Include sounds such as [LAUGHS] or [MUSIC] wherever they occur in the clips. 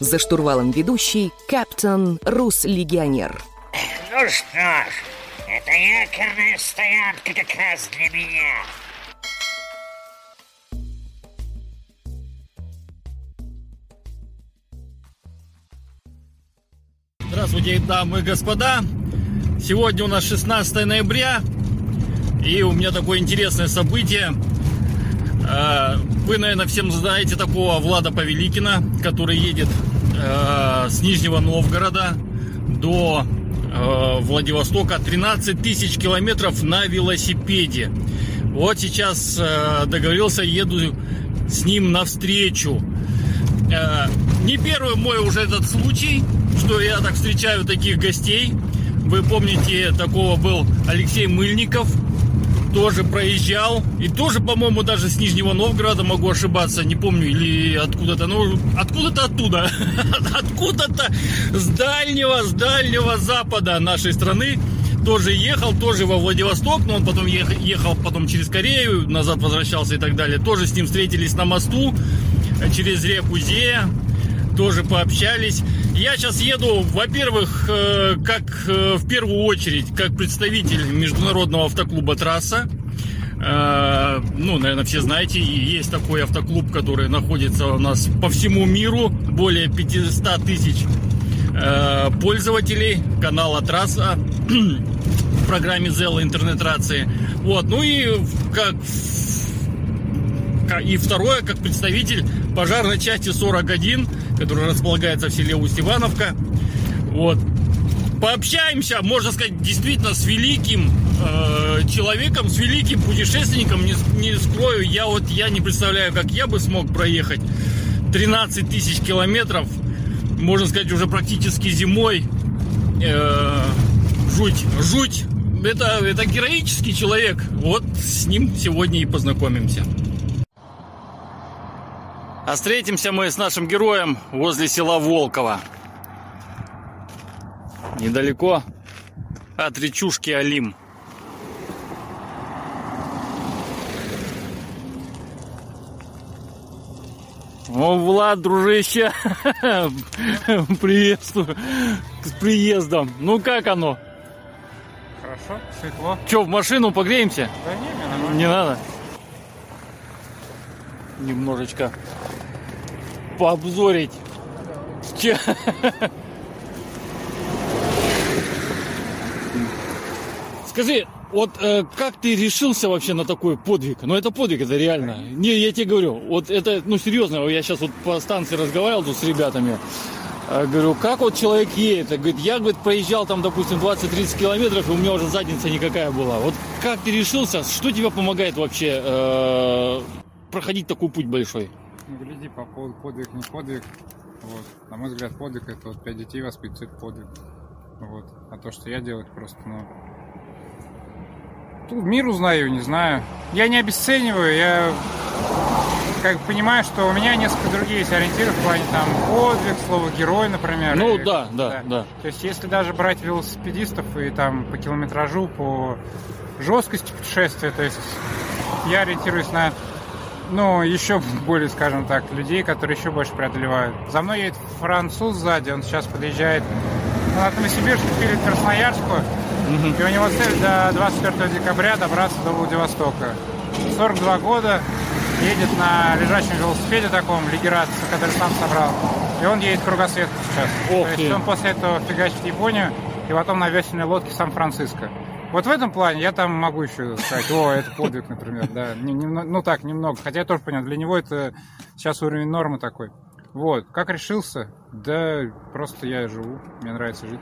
За штурвалом ведущий капитан Рус-легионер. Ну что ж, это якорная стоянка как раз для меня. Здравствуйте, дамы и господа. Сегодня у нас 16 ноября, и у меня такое интересное событие. Э, вы, наверное, всем знаете такого Влада Павеликина, который едет э, с Нижнего Новгорода до э, Владивостока 13 тысяч километров на велосипеде. Вот сейчас договорился, еду с ним навстречу. Не первый мой уже этот случай что я так встречаю таких гостей. Вы помните, такого был Алексей Мыльников, тоже проезжал. И тоже, по-моему, даже с Нижнего Новгорода, могу ошибаться, не помню, или откуда-то. Ну, откуда-то оттуда. [LAUGHS] Откуда-то с дальнего, с дальнего запада нашей страны тоже ехал, тоже во Владивосток, но он потом ехал, потом через Корею, назад возвращался и так далее. Тоже с ним встретились на мосту через реку Зея тоже пообщались. Я сейчас еду, во-первых, э, как э, в первую очередь, как представитель международного автоклуба «Трасса». Э, ну, наверное, все знаете, есть такой автоклуб, который находится у нас по всему миру, более 500 тысяч пользователей канала «Трасса» [CLEARS THROAT] в программе Zella интернет-рации. Вот, ну и как и второе, как представитель пожарной части 41, которая располагается в селе Усть-Ивановка. Вот. Пообщаемся, можно сказать, действительно с великим э, человеком, с великим путешественником. Не, не скрою, я вот я не представляю, как я бы смог проехать 13 тысяч километров, можно сказать, уже практически зимой. Э, жуть, жуть. Это, это героический человек. Вот с ним сегодня и познакомимся. А встретимся мы с нашим героем возле села Волково. Недалеко от речушки Алим. О, Влад, дружище, [LAUGHS] приветствую с приездом. Ну как оно? Хорошо, светло. Че, в машину погреемся? Да не, не, не надо. Немножечко пообзорить. Скажи, вот э, как ты решился вообще на такой подвиг? Ну это подвиг, это реально. Не, я тебе говорю, вот это, ну серьезно, я сейчас вот по станции разговаривал тут с ребятами. Э, говорю, как вот человек едет? Говорит, я, говорит, проезжал там, допустим, 20-30 километров, и у меня уже задница никакая была. Вот как ты решился? Что тебе помогает вообще э, проходить такой путь большой? Ну, гляди, по поводу подвиг, не подвиг. Вот. На мой взгляд, подвиг это вот пять детей воспитывать, это подвиг. Вот. А то, что я делаю, просто, ну... Тут мир узнаю, не знаю. Я не обесцениваю, я как понимаю, что у меня несколько другие есть ориентиры в плане там подвиг, слово герой, например. Ну и, да, да, да, да. То есть если даже брать велосипедистов и там по километражу, по жесткости путешествия, то есть я ориентируюсь на ну, еще более, скажем так, людей, которые еще больше преодолевают. За мной едет француз сзади, он сейчас подъезжает ну, от Новосибирска перед Красноярску, угу. и у него цель до 24 декабря добраться до Владивостока. 42 года, едет на лежачем велосипеде таком, лигерация, который сам собрал. И он едет кругосветку сейчас. Ох То есть он после этого фигачит Японию, и потом на весельной лодке Сан-Франциско. Вот в этом плане я там могу еще сказать, о, это подвиг, например, да. Не, ну так, немного. Хотя я тоже понял, для него это сейчас уровень нормы такой. Вот. Как решился? Да просто я живу, мне нравится жить.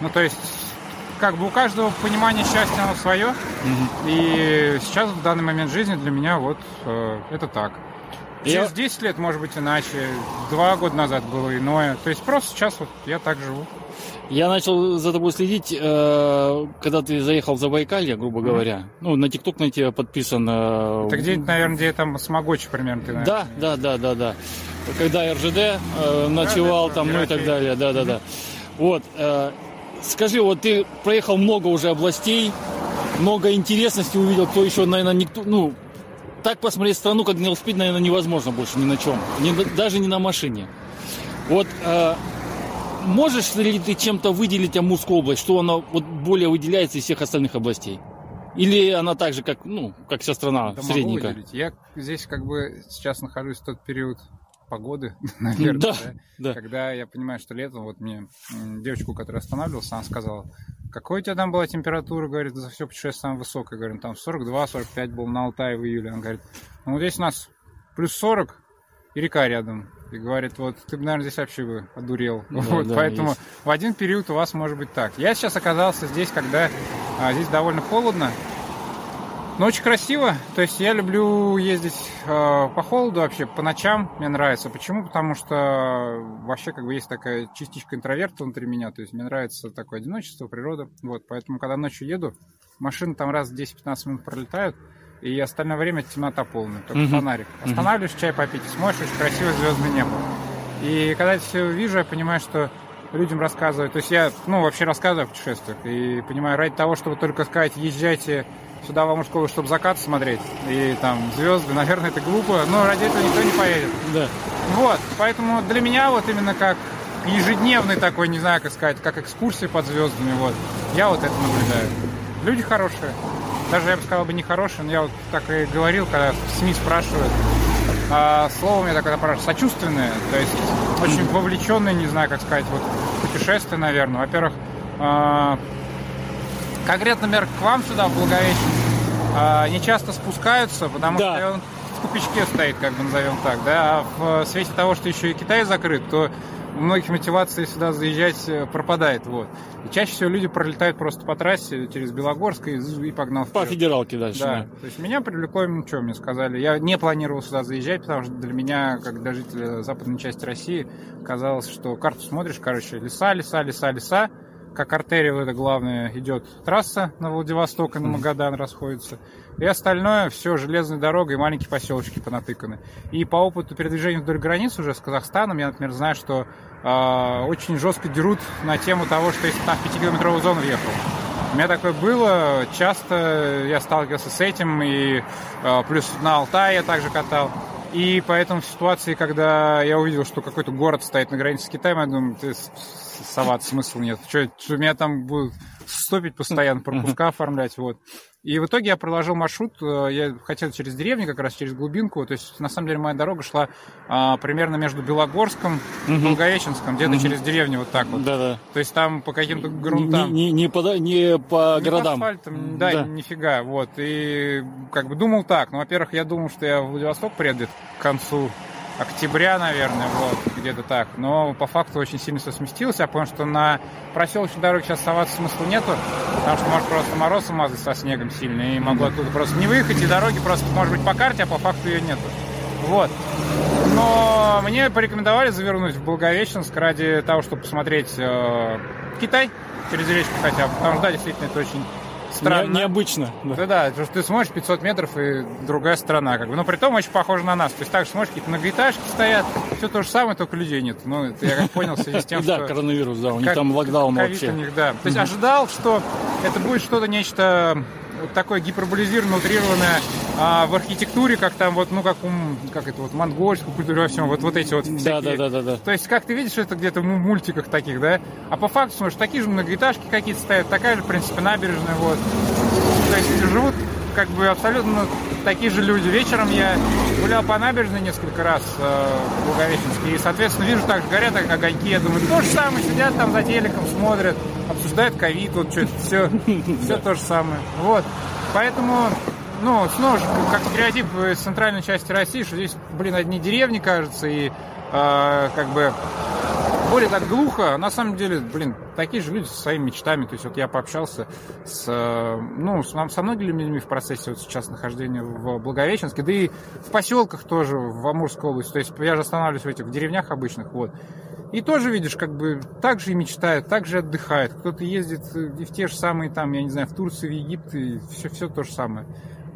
Ну, то есть, как бы у каждого понимание счастья оно свое. Угу. И сейчас, в данный момент жизни, для меня вот э, это так. Через я... 10 лет, может быть, иначе. Два года назад было иное. То есть просто сейчас вот я так живу. Я начал за тобой следить, э, когда ты заехал в Забайкалье, грубо говоря. Ну, на ТикТок на тебя подписан. Э, Это где-нибудь, наверное, где там Смогочи примерно ты, наверное. Да, да, да, да, да. Когда РЖД э, ночевал да, да, там, ну и так далее, да, да, да. Вот, скажи, вот ты проехал много уже областей, много интересностей увидел, кто еще, наверное, никто, ну, так посмотреть страну, как на велосипеде, наверное, невозможно больше ни на чем, ни, даже не на машине. Вот э, можешь ли ты чем-то выделить Амурскую область, что она вот более выделяется из всех остальных областей? Или она так же, как, ну, как вся страна, Да могу выделить. Я здесь как бы сейчас нахожусь в тот период погоды, [LAUGHS] наверное, Да, да, да. когда я понимаю, что летом, вот мне девочку, которая останавливалась, она сказала, какой у тебя там была температура, говорит, за все путешествие самая высокая, говорю, там 42-45 был на Алтае в июле, она говорит, ну здесь у нас плюс 40 и река рядом, и говорит, вот ты бы, наверное, здесь вообще бы одурел, Да, вот, да, поэтому есть. в один период у вас может быть так. Я сейчас оказался здесь, когда а, здесь довольно холодно, но очень красиво. То есть я люблю ездить э, по холоду вообще, по ночам мне нравится. Почему? Потому что вообще как бы есть такая частичка интроверта внутри меня. То есть мне нравится такое одиночество, природа. Вот, поэтому когда ночью еду, машины там раз в 10-15 минут пролетают, и остальное время темнота полная, только Мгм. фонарик. Останавливаешь, чай попить, смотришь, очень красивое звездное небо. И когда это все вижу, я понимаю, что людям рассказывать. То есть я, ну, вообще рассказываю о путешествиях. И понимаю, ради того, чтобы только сказать, езжайте сюда в Амурскую, чтобы закат смотреть, и там звезды, наверное, это глупо, но ради этого никто не поедет. Да. Вот, поэтому для меня вот именно как ежедневный такой, не знаю, как сказать, как экскурсии под звездами, вот, я вот это наблюдаю. Люди хорошие. Даже я бы сказал бы не хорошие, но я вот так и говорил, когда в СМИ спрашивают. А, слово у меня такое спрашивают, сочувственное, то есть очень вовлеченные, не знаю, как сказать, вот путешествия, наверное. Во-первых, а, конкретно, например, к вам сюда, в Благовещенск, а, не часто спускаются, потому Да. что он в тупичке стоит, как бы назовем так, да, а в свете того, что еще и Китай закрыт, то у многих мотивация сюда заезжать э, пропадает, вот. И чаще всего люди пролетают просто по трассе через Белогорск и, и погнал По вперед. федералке дальше. Да, да. то есть меня привлекло что мне сказали. Я не планировал сюда заезжать, потому что для меня, как для жителя западной части России, казалось, что карту смотришь, короче, леса, леса, леса, леса, как артерия вот эта главная идет трасса на Владивосток и на Магадан расходится. И остальное все железной дорогой и маленькие поселочки понатыканы. И по опыту передвижения вдоль границ уже с Казахстаном, я, например, знаю, что а, очень жестко дерут на тему того, что если там в 5-километровую зону въехал. У меня такое было, часто я сталкивался с этим, и э, плюс на Алтае я также катал. И поэтому в ситуации, когда я увидел, что какой-то город стоит на границе с Китаем, я думаю, ты соваться смысла нет. Что, что меня там будут стопить постоянно, пропуска оформлять, вот. И в итоге я проложил маршрут, э, я хотел через деревню, как раз через глубинку, то есть на самом деле моя дорога шла а, примерно между Белогорском и Мгм. Благовещенском, где-то Мгм. через деревню вот так вот. Да-да. То есть там по каким-то Не, грунтам. не, не по, не по Не по городам. асфальтам, да, Да. нифига, вот. И как бы думал так. Ну, во-первых, я думал, что я в Владивосток приеду к концу октября, наверное, вот, где-то так. Но по факту очень сильно все сместилось. Я понял, что на проселочной дороге сейчас соваться смысла нету, потому что может просто мороз мазать со снегом сильно, и могу оттуда просто не выехать, и дороги просто, может быть, по карте, а по факту ее нету. Вот. Но мне порекомендовали завернуть в Благовещенск ради того, чтобы посмотреть э, Китай через речку хотя бы. Потому что, да, действительно, это очень странно. Не- необычно. да. Да, да, потому что ты смотришь 500 метров и другая страна, как бы. Но при том очень похоже на нас. То есть так же смотришь, какие-то многоэтажки стоят, все то же самое, только людей нет. Ну, это я как понял в связи с тем, [LAUGHS] да, что... коронавирус, да, у них там локдаун вообще. у них, да. То есть ожидал, что это будет что-то нечто такое гиперболизированное, утрированное а, в архитектуре, как там вот, ну, как, ум, как это вот, монгольскую культуру во всем, вот, вот эти вот Да, всякие да, да, да, да. то есть, как ты видишь, это где-то в мультиках таких, да? А по факту, смотришь, такие же многоэтажки какие-то стоят, такая же, в принципе, набережная, вот. То есть, живут как бы абсолютно такие же люди. Вечером я гулял по набережной несколько раз э, в Благовещенске, и, соответственно, вижу, так же горят огоньки. Я думаю, то же самое, сидят там за телеком, смотрят, обсуждают ковид, вот что-то, все, все то же самое. Вот. Поэтому ну, снова же, как стереотип из центральной части России, что здесь, блин, одни деревни, кажется, и э, как бы более так глухо. На самом деле, блин, такие же люди со своими мечтами. То есть вот я пообщался с, э, ну, с, со многими людьми в процессе вот сейчас нахождения в Благовещенске, да и в поселках тоже, в Амурской области. То есть я же останавливаюсь в этих в деревнях обычных, вот. И тоже видишь, как бы так же и мечтают, так же отдыхают. Кто-то ездит и в те же самые там, я не знаю, в Турцию, в Египет, и все, все то же самое.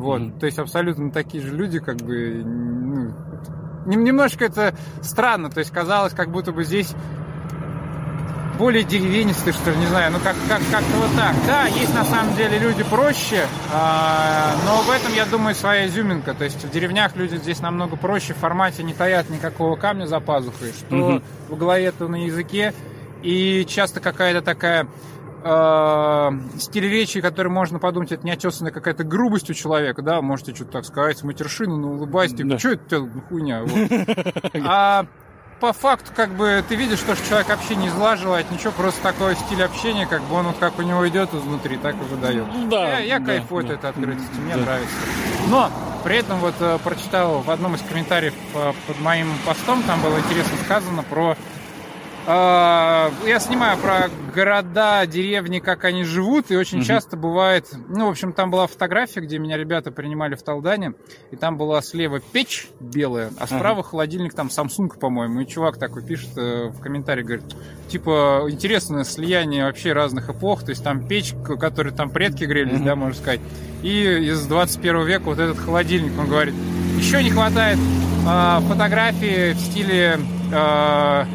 Вот, то есть абсолютно такие же люди, как бы, ну, нем- немножко это странно, то есть казалось, как будто бы здесь более деревенистый, что ли, не знаю, ну как, как, как-то вот так. Да, есть на самом деле люди проще, а, но в этом, я думаю, своя изюминка. То есть в деревнях люди здесь намного проще, в формате не таят никакого камня за пазухой, что Мгм. в голове, то на языке. И часто какая-то такая э, стиль речи, который можно подумать, это неотесанная какая-то грубость у человека, да, можете что-то так сказать, матершину, ну, улыбайся, Да. что это у тебя за хуйня? Вот. [LAUGHS] А по факту, как бы, ты видишь, что человек вообще не зла желает, ничего, просто такой стиль общения, как бы он вот как у него идет изнутри, так и выдает. Ну да, я я да, кайфую да. от этой открытости, мне Да. нравится. Но при этом вот э, прочитал в одном из комментариев э, под моим постом, там было интересно сказано про я снимаю про города, деревни, как они живут, и очень Мгм. часто бывает... Ну, в общем, там была фотография, где меня ребята принимали в Талдане, и там была слева печь белая, а справа холодильник, там Samsung, по-моему, и чувак такой пишет э, в комментарии, говорит, типа, интересное слияние вообще разных эпох, то есть там печь, которой там предки грелись, Мгм. да, можно сказать, и из 21 века вот этот холодильник, он говорит, еще не хватает а, фотографии в стиле... а,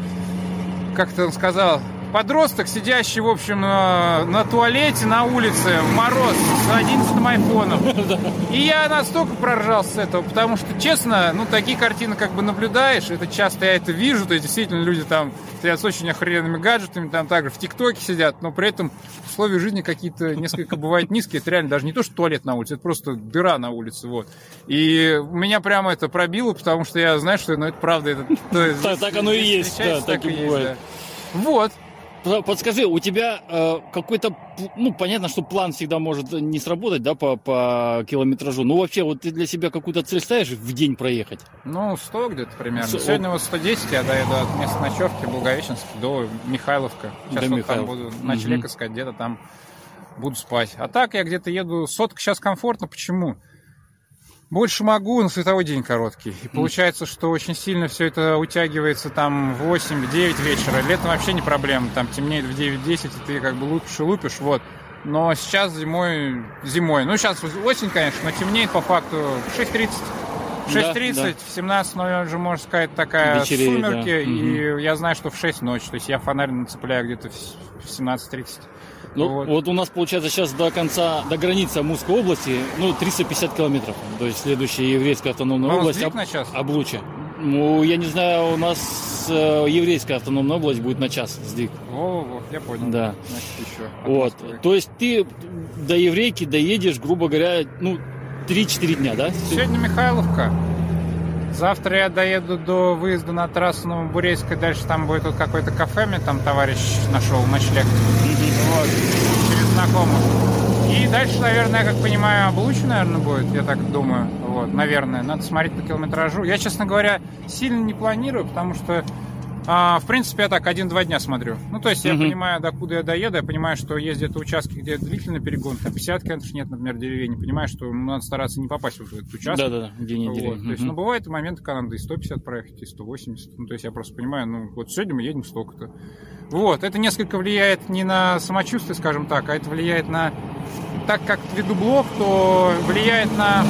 как-то он сказал, подросток, сидящий, в общем, э, на туалете на улице в мороз с 11 айфоном. [LAUGHS] И я настолько проржался с этого, потому что, честно, ну, такие картины как бы наблюдаешь, это часто я это вижу, то есть действительно люди там стоят с очень охрененными гаджетами, там также в ТикТоке сидят, но при этом условия жизни какие-то несколько бывают низкие, это реально даже не то, что туалет на улице, это просто дыра на улице, вот. И меня прямо это пробило, потому что я знаю, что ну, это правда, это, [LAUGHS] Так- оно и есть, да, так и бывает. Вот. Под- Подскажи, у тебя э, какой-то, ну, понятно, что план всегда может не сработать, да, по, по километражу. Ну, вообще, вот ты для себя какую-то цель ставишь в день проехать? Ну, 100 где-то примерно. Сто- Сегодня вот 110, я доеду от места ночевки Благовещенск до Михайловка. Сейчас До вот Михайлов- там буду ночлег искать, где-то там буду спать. А так я где-то еду... Сотка сейчас комфортно. Почему? Больше могу, но световой день короткий. И получается, что очень сильно все это утягивается там в 8, в 9 вечера. Летом вообще не проблема. Там темнеет в 9-10, и ты как бы лупишь и лупишь. Вот. Но сейчас зимой... Зимой. Ну, сейчас осень, конечно, но темнеет по факту в 6.30. В Да, 6.30, да. в 17.00 уже, можно сказать, такая Вечереет, сумерки. да. И я знаю, что в 6 ночи. То есть я фонарь нацепляю где-то в с- в 17.30. Ну, Вот. вот. у нас, получается, сейчас до конца, до границы Амурской области, ну, 350 километров. То есть следующая еврейская автономная Вам область, Об-? Облучье. Ну, я не знаю, у нас э, еврейская автономная область будет на час сдвиг. Во-во-во, я понял. Да. Значит, еще. от Вот. Москвы. То есть ты до еврейки доедешь, грубо говоря, ну, 3-4 дня, да? Сегодня Михайловка. Завтра я доеду до выезда на трассу Новобурейская. Дальше там будет вот какое-то кафе, мне там товарищ нашел ночлег. Вот. Через знакомых. И дальше, наверное, я как понимаю, облучу, наверное, будет, я так думаю. Вот, наверное. Надо смотреть по километражу. Я, честно говоря, сильно не планирую, потому что а, в принципе, я так один-два дня смотрю. Ну, то есть я Мгм. понимаю, докуда я доеду, я понимаю, что есть где-то участки, где длительный перегон, там 50 километров нет, например, деревень, понимаю, что ну, надо стараться не попасть вот в этот участок. Да-да-да, день недели. Вот, то есть, ну, бывают моменты, когда надо и 150 проехать, и 180. Ну, то есть, я просто понимаю, ну, вот сегодня мы едем столько-то. Вот, это несколько влияет не на самочувствие, скажем так, а это влияет на... Так как веду блог, то влияет на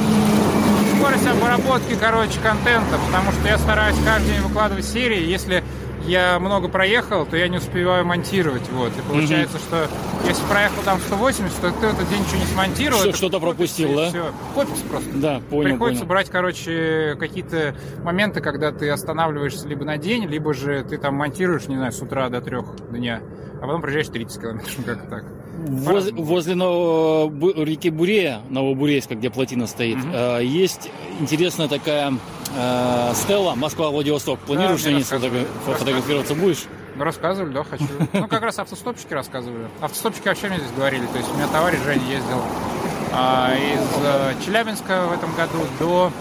скорость обработки, короче, контента, потому что я стараюсь каждый день выкладывать серии. Если я много проехал, то я не успеваю монтировать. Вот. И получается, что если проехал там 180, то ты в этот день ничего не смонтировал. Что- это что-то пропустил, да? всё. Копится просто. Да, понял, Приходится понял. брать, короче, какие-то моменты, когда ты останавливаешься либо на день, либо же ты там монтируешь, не знаю, с утра до трех дня, а потом проезжаешь 30 километров, [LAUGHS] как так. Воз- возле Ново- Бу- реки Бурея, Новобурейска, где плотина стоит, э, есть интересная такая э, стела Москва-Владивосток. Планируешь рассказывали. сфотограф- фотографироваться будешь? Ну, рассказывали, да, хочу. Ну, как раз автостопщики рассказывали. Автостопщики вообще мне здесь говорили. То есть у меня товарищ Женя ездил а, из э, Челябинска в этом году до...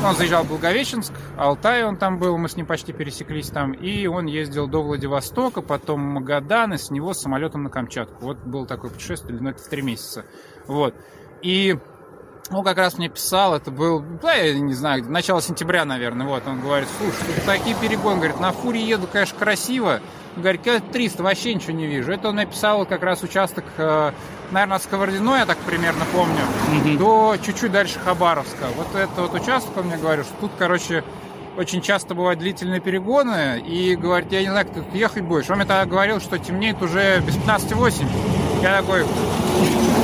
ну, Он заезжал в Благовещенск, Алтай он там был, мы с ним почти пересеклись там. И он ездил до Владивостока, потом Магадан, и с него самолетом на Камчатку. Вот было такое путешествие, длиной в три месяца. Вот. И он как раз мне писал, это был, да, я не знаю, начало сентября, наверное, вот, он говорит, слушай, тут такие перегоны, говорит, на фуре еду, конечно, красиво, говорит, километров 300, вообще ничего не вижу. Это он написал вот как раз участок, э, наверное, от Сковородиной, я так примерно помню, Мгм. до чуть-чуть дальше Хабаровска. Вот это вот участок, он мне говорил, что тут, короче, очень часто бывают длительные перегоны, и говорит, я не знаю, как ты ехать будешь. Он мне тогда говорил, что темнеет уже без 15.8. Я такой, ну,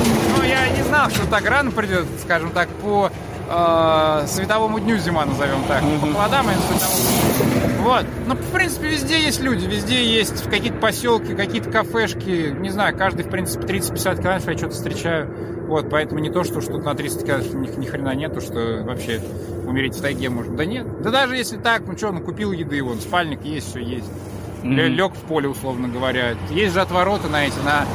я не знал, что так рано придет, скажем так, по э, световому дню зима, назовем так. По холодам и световому дню. Вот. Ну, в принципе, везде есть люди, везде есть какие-то поселки, какие-то кафешки. Не знаю, каждый, в принципе, 30-50 километров я что-то встречаю. Вот, поэтому не то, что что-то на 300 километров ни, ни хрена нету, что вообще умереть в тайге можно. Да нет. Да даже если так, ну что, ну купил еды, вон, спальник есть, все есть. Мгм. Лег в поле, условно говоря. Есть же отвороты на эти, на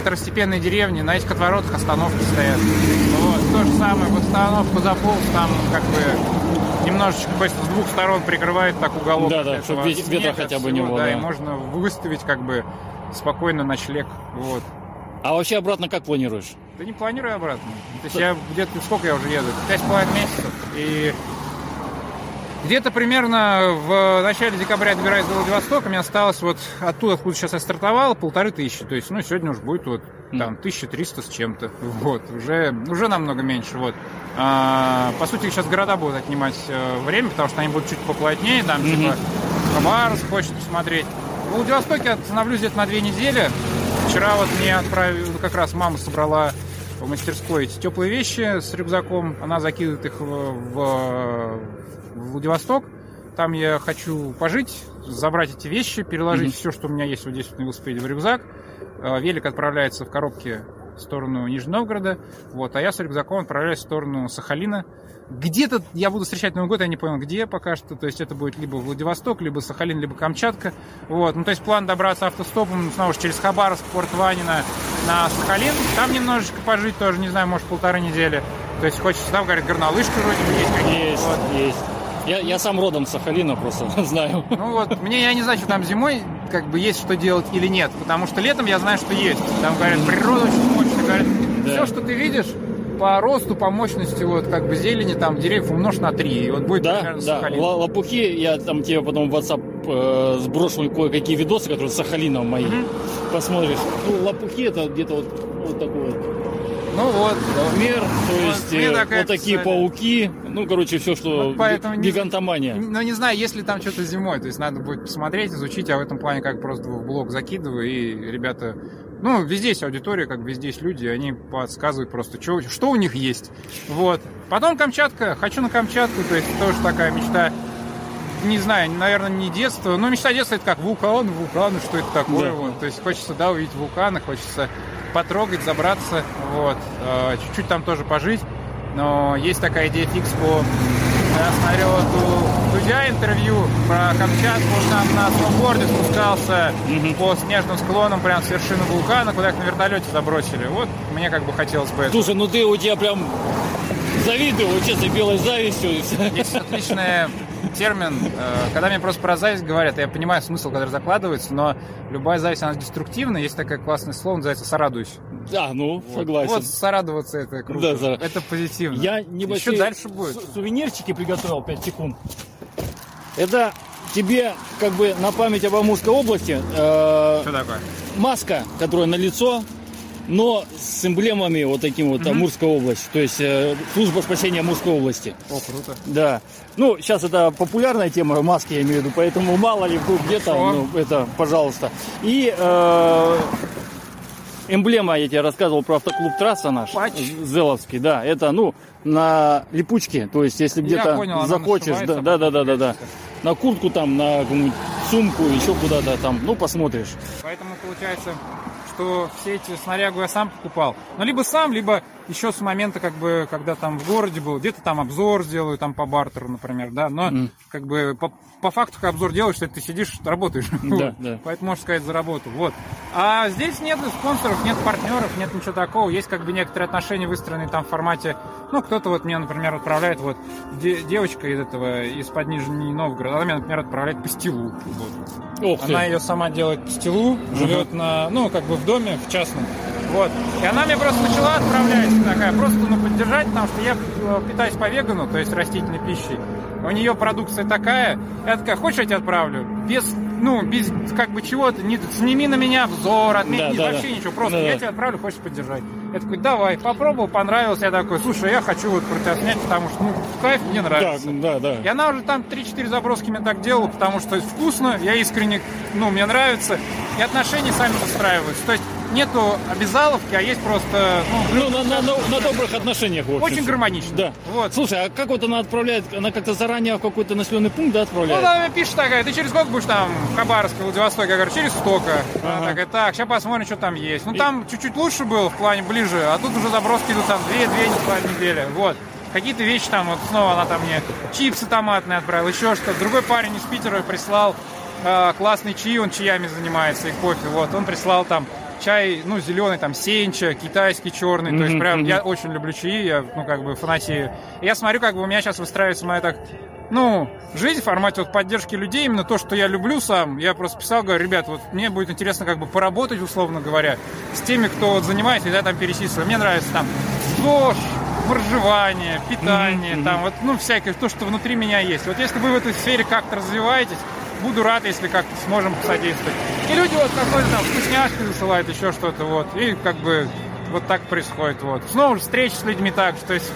второстепенной деревне, на этих отворотах остановки стоят. Вот, то же самое, в остановку заполз, там как бы немножечко хоть с двух сторон прикрывает так уголок. Да-да, этого чтоб ветер снега, хотя бы не всего, было, Да, да. и можно выставить как бы спокойно ночлег. Вот. А вообще обратно как планируешь? Да не планирую обратно. То есть я где-то, сколько я уже еду? Пять с половиной месяцев. И где-то примерно в начале декабря добираюсь до Владивостока, мне осталось вот оттуда, откуда сейчас я стартовал, полторы тысячи. То есть, ну, сегодня уже будет вот там 1300 с чем-то. Вот, уже, уже намного меньше, вот. А, по сути, сейчас города будут отнимать э, время, потому что они будут чуть поплотнее, там, Мгм. типа, Хабаровск хочет посмотреть. В Владивостоке остановлюсь где-то на две недели. Вчера вот мне отправил, как раз мама собрала в мастерской эти теплые вещи с рюкзаком. Она закидывает их в, в- в Владивосток. Там я хочу пожить, забрать эти вещи, переложить Мгм. все, что у меня есть вот здесь вот на велосипеде в рюкзак. Э, Велик отправляется в коробке в сторону Нижнего Новгорода. Вот, а я с рюкзаком отправляюсь в сторону Сахалина. Где-то я буду встречать Новый год, я не понял, где пока что. То есть это будет либо Владивосток, либо Сахалин, либо Камчатка. Вот. Ну, то есть план добраться автостопом снова же через Хабаровск, Порт Ванина на Сахалин. Там немножечко пожить тоже, не знаю, может, полторы недели. То есть хочется, там, говорят, горнолыжка вроде бы есть. Есть, Вот. есть. Я, я сам родом с Сахалина, просто [LAUGHS] знаю. Ну вот, мне я не знаю, что там зимой как бы есть что делать или нет, потому что летом я знаю, что есть. Там говорят, природа очень мощная, говорят, Да. все, что ты видишь по росту, по мощности, вот как бы зелени, там деревьев умножь на три, и вот будет Да, примерно да. Сахалин. Ла- Лопухи, я там тебе потом в WhatsApp э, сброшу кое-какие видосы, которые с Сахалином мои. Мгм. Посмотришь. Ну, лопухи это где-то вот, вот такой вот Ну вот, размер, то есть мне э, вот такие описали. пауки, ну, короче, все, что Вот поэтому не- гигантомания. Ну, не знаю, есть ли там что-то зимой. То есть надо будет посмотреть, изучить, а в этом плане как просто в блог закидываю, и ребята... Ну, везде есть аудитория, как везде есть люди, они подсказывают просто, что, что у них есть. Вот. Потом Камчатка. Хочу на Камчатку, то есть тоже такая мечта. Не знаю, наверное, не детство. Но мечта детства это как вулкан, вулканы, что это такое. Да. Вот. То есть хочется, да, увидеть вулканы, хочется потрогать, забраться. Вот. Э, Чуть-чуть там тоже пожить. Но есть такая идея фикс по я смотрел вот у Дудя интервью про Камчатку, он там на сноуборде спускался Мгм. по снежным склонам прям с вершины вулкана, куда их на вертолете забросили. Вот мне как бы хотелось бы. Слушай, ну ты у тебя прям завидую, вот честно, белой завистью. Есть отличный термин, э, когда мне просто про зависть говорят, я понимаю смысл, который закладывается, но любая зависть, она деструктивна. Есть такое классное слово, называется «сорадуюсь». Да, ну, Вот. согласен. Вот сорадоваться это круто. Да, да. Это позитивно. Я небольшие Еще дальше будет. су- сувенирчики приготовил 5 секунд. Это тебе как бы на память об Амурской области э, Что такое? маска, которая на лицо, но с эмблемами вот таким вот Амурской области. То есть э, служба спасения Амурской области. О, круто. Да. Ну, сейчас это популярная тема, маски я имею в виду, поэтому мало ли вдруг где-то, ну, это, пожалуйста. И э, эмблема, я тебе рассказывал про автоклуб «Трасса» наш, Патч. Зеловский, да, это, ну, на липучке, то есть, если где-то захочешь, да, да, да, да, да, да, на куртку там, на какую-нибудь сумку, еще куда-то там, ну, посмотришь. Поэтому получается, что все эти снарягу я сам покупал. Ну, либо сам, либо еще с момента, как бы, когда там в городе был, где-то там обзор сделаю, там по бартеру, например, да. Но, Мгм. как бы, по, по факту, как обзор делаешь, что ты сидишь, работаешь. Да, да. Поэтому, можно сказать, заработал. Вот. А здесь нет спонсоров, нет партнеров, нет ничего такого. Есть, как бы, некоторые отношения выстроенные там в формате, ну, кто-то вот мне, например, отправляет, вот, де- девочка из этого, из-под Нижнего Новгорода, она меня, например, отправляет пастилу. Вот. Ох ты. Она ее сама делает пастилу, живет на, ну, как бы в доме, в частном. Вот. И она мне просто начала отправлять такая, просто, ну, поддержать, потому что я э, питаюсь по вегану, то есть растительной пищей. У нее продукция такая, я такая, хочешь, я тебе отправлю? Без, ну, без как бы чего-то, не, сними на меня взор, отметь, Да, да, вообще да. ничего, просто Да, я да. тебе отправлю, хочешь поддержать. Я такой, давай, попробовал, понравилось. Я такой, слушай, я хочу вот про тебя снять, потому что, ну, кайф мне нравится. Да, да, да. И она уже там 3-4 заброски мне так делала, потому что вкусно, я искренне, ну, мне нравится. И отношения сами выстраиваются. То есть нету обязаловки, а есть просто, ну, Ну, на, на- на- на добрых отношениях, в общем. очень гармонично. Да. Вот. Слушай, а как вот она отправляет? Она как-то заранее в какой-то населенный пункт, да, Ну, отправляет? она мне пишет такая, ты через сколько будешь там в Хабаровске, Владивостоке? Я говорю, через столько. Она Ага. такая, так, сейчас посмотрим, что там есть. Ну, там чуть-чуть лучше было в плане ближе, а тут уже заброски идут там 2-2 недели. Вот. Какие-то вещи там, вот снова она там мне чипсы томатные отправила, еще что-то. Другой парень из Питера прислал э, классный чаи, он чаями занимается и кофе. Вот, он прислал там чай, ну, зеленый, там, сенча, китайский черный. То есть прям, мгм. я очень люблю чаи, я, ну, как бы фанатею. И Я смотрю, как бы у меня сейчас выстраивается моя так, ну, жизнь в формате вот поддержки людей, именно то, что я люблю сам. Я просто писал, говорю, ребят, вот мне будет интересно как бы поработать, условно говоря, с теми, кто вот занимается, и я там пересисываю. Мне нравится там ЗОЖ, проживание, питание, Мгм, там вот, ну, всякое, то, что внутри меня есть. Вот если вы в этой сфере как-то развиваетесь, буду рад, если как-то сможем посодействовать. И люди вот какой-то там вкусняшки засылают, еще что-то, вот. И как бы вот так происходит, вот. Снова встречи с людьми так, что есть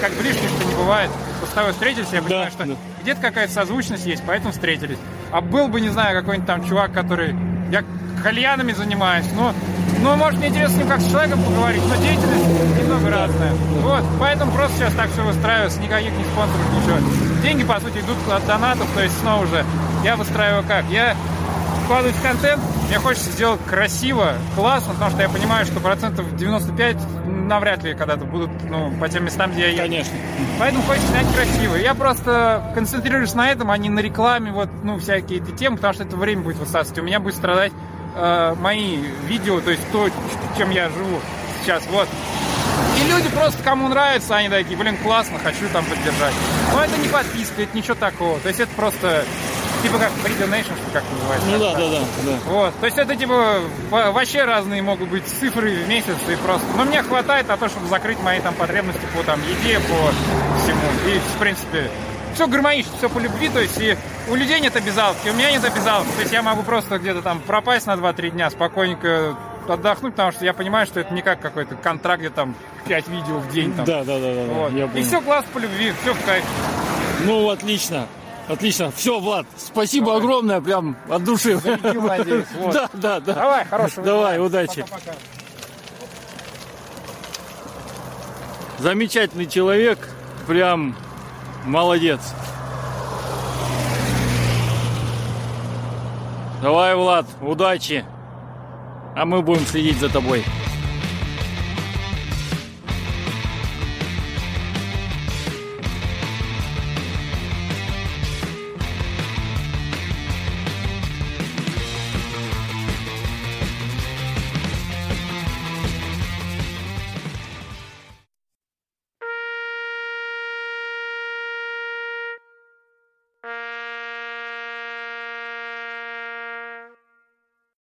как лишнего, что не бывает. С тобой встретились, я понимаю, что да. где-то какая-то созвучность есть, поэтому встретились. А был бы, не знаю, какой-нибудь там чувак, который... Я кальянами занимаюсь, но, ну, может, мне интересно с ним как с человеком поговорить, но деятельность немного разная. Вот, поэтому просто сейчас так все выстраивается, никаких не спонсоров, ничего. Деньги, по сути, идут от донатов, то есть снова же я выстраиваю как? Я вкладывать в контент, мне хочется сделать красиво, классно, потому что я понимаю, что процентов 95 навряд ли когда-то будут ну, по тем местам, где я еду. Конечно. Поэтому хочется снять красиво. Я просто концентрируюсь на этом, а не на рекламе, вот, ну, всякие эти темы, потому что это время будет высасывать. У меня будет страдать э, мои видео, то есть то, чем я живу сейчас, вот. И люди просто, кому нравится, они такие, блин, классно, хочу там поддержать. Но это не подписка, это ничего такого. То есть это просто, типа как free donation, что как называется. Ну да, да, да, да. Вот, то есть это типа во- вообще разные могут быть цифры в месяц и просто. Но мне хватает на то, чтобы закрыть мои там потребности по там еде, по всему. И в принципе все гармонично, все по любви, то есть и у людей нет обязаловки, у меня нет обязаловки. То есть я могу просто где-то там пропасть на 2-3 дня, спокойненько отдохнуть, потому что я понимаю, что это не как какой-то контракт, где там 5 видео в день. Там. Да, да, да, да, Вот. я И все класс по любви, все в кайф. Ну, отлично. Отлично. Все, Влад, спасибо огромное, прям от души. Зарядил, надеюсь. [LAUGHS] Вот. Да, да, да. Давай, хорошего Давай, дня. удачи. Пока-пока. Замечательный человек, прям молодец. Давай, Влад, удачи. А мы будем следить за тобой.